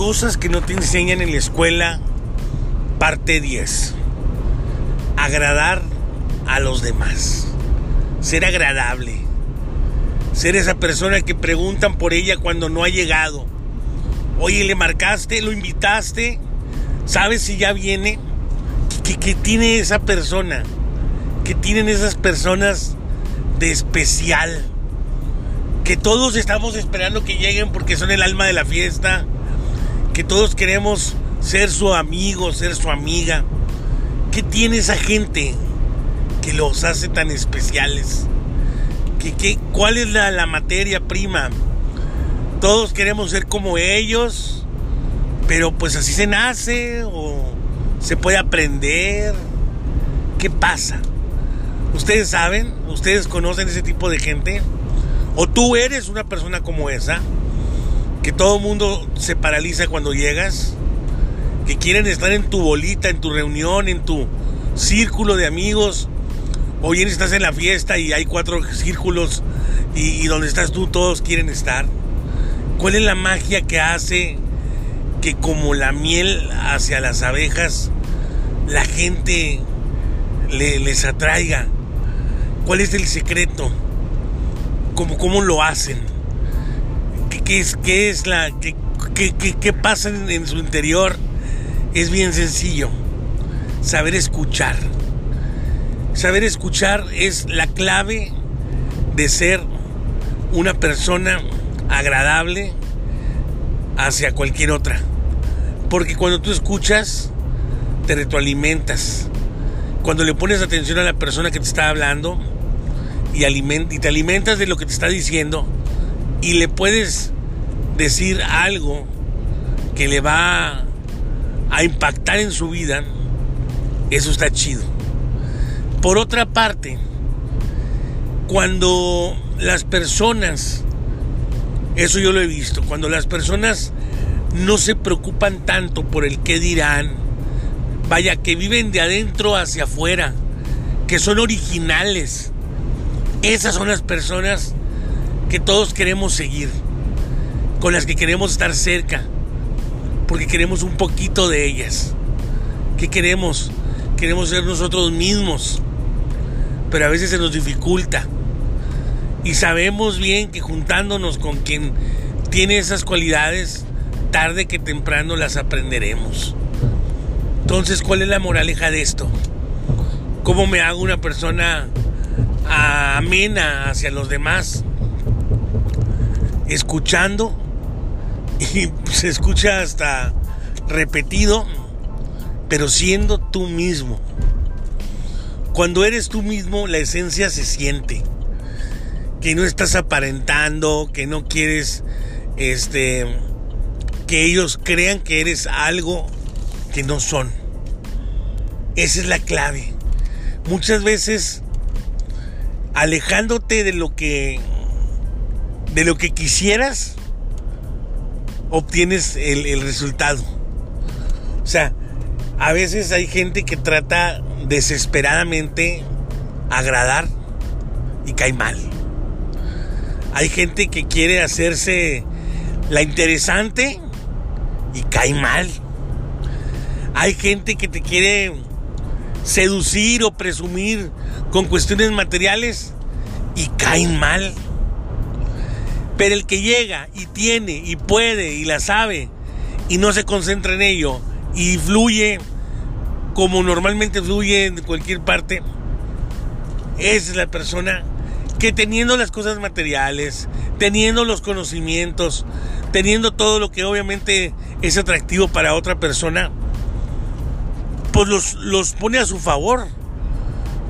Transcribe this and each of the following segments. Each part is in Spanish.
Cosas que no te enseñan en la escuela, parte 10. Agradar a los demás. Ser agradable. Ser esa persona que preguntan por ella cuando no ha llegado. Oye, le marcaste, lo invitaste. ¿Sabes si ya viene? ¿Qué, tiene esa persona? ¿Qué tienen esas personas de especial? Que todos estamos esperando que lleguen porque son el alma de la fiesta. Que todos queremos ser su amigo, ser su amiga. ¿Qué tiene esa gente que los hace tan especiales? ¿Qué, qué, cuál es la, la materia prima? Todos queremos ser como ellos, pero pues así se nace o se puede aprender. ¿Qué pasa? ¿Ustedes saben? ¿Ustedes conocen ese tipo de gente? ¿O tú eres una persona como esa? Que todo el mundo se paraliza cuando llegas. Que quieren estar en tu bolita, en tu reunión, en tu círculo de amigos. O bien estás en la fiesta y hay cuatro círculos y, donde estás tú todos quieren estar. ¿Cuál es la magia que hace que como la miel hacia las abejas la gente le, les atraiga? ¿Cuál es el secreto? ¿Cómo, cómo lo hacen? ¿Qué, es, qué es la... Qué, qué, qué, pasa en, en su interior? Es bien sencillo. Saber escuchar. Saber escuchar es la clave de ser una persona agradable hacia cualquier otra. Porque cuando tú escuchas, te retroalimentas. Cuando le pones atención a la persona que te está hablando y te alimentas de lo que te está diciendo y le puedes decir algo que le va a impactar en su vida, eso está chido. Por otra parte, cuando las personas, eso yo lo he visto, cuando las personas no se preocupan tanto por el qué dirán, vaya, que viven de adentro hacia afuera, que son originales, esas son las personas que todos queremos seguir, con las que queremos estar cerca, porque queremos un poquito de ellas. ¿Qué queremos? Queremos ser nosotros mismos, pero a veces se nos dificulta. Y sabemos bien que juntándonos con quien tiene esas cualidades, tarde que temprano las aprenderemos. Entonces, ¿cuál es la moraleja de esto? ¿Cómo me hago una persona amena hacia los demás? Escuchando, y se escucha hasta repetido, pero siendo tú mismo. Cuando eres tú mismo, la esencia se siente que no estás aparentando, que no quieres este que ellos crean que eres algo que no son. Esa es la clave. Muchas veces alejándote de lo que de lo que quisieras obtienes el, el resultado. O sea, a veces hay gente que trata desesperadamente agradar y cae mal. Hay gente que quiere hacerse la interesante y cae mal. Hay gente que te quiere seducir o presumir con cuestiones materiales y cae mal. Pero el que llega y tiene y puede y la sabe y no se concentra en ello y fluye como normalmente fluye en cualquier parte, es la persona que teniendo las cosas materiales, teniendo los conocimientos, teniendo todo lo que obviamente es atractivo para otra persona, pues los, los pone a su favor,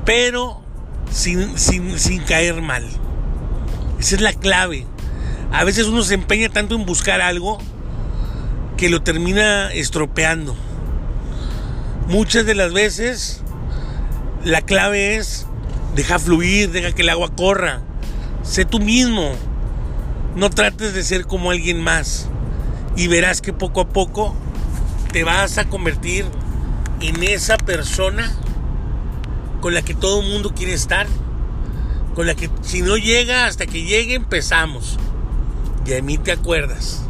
pero sin, sin, sin caer mal. Esa es la clave. A veces uno se empeña tanto en buscar algo que lo termina estropeando. Muchas de las veces la clave es deja fluir, deja que el agua corra. Sé tú mismo. No trates de ser como alguien más. Y verás que poco a poco te vas a convertir en esa persona con la que todo el mundo quiere estar. Con la que si no llega, hasta que llegue empezamos. A mí te acuerdas.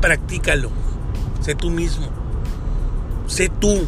Practícalo. Sé tú mismo. Sé tú.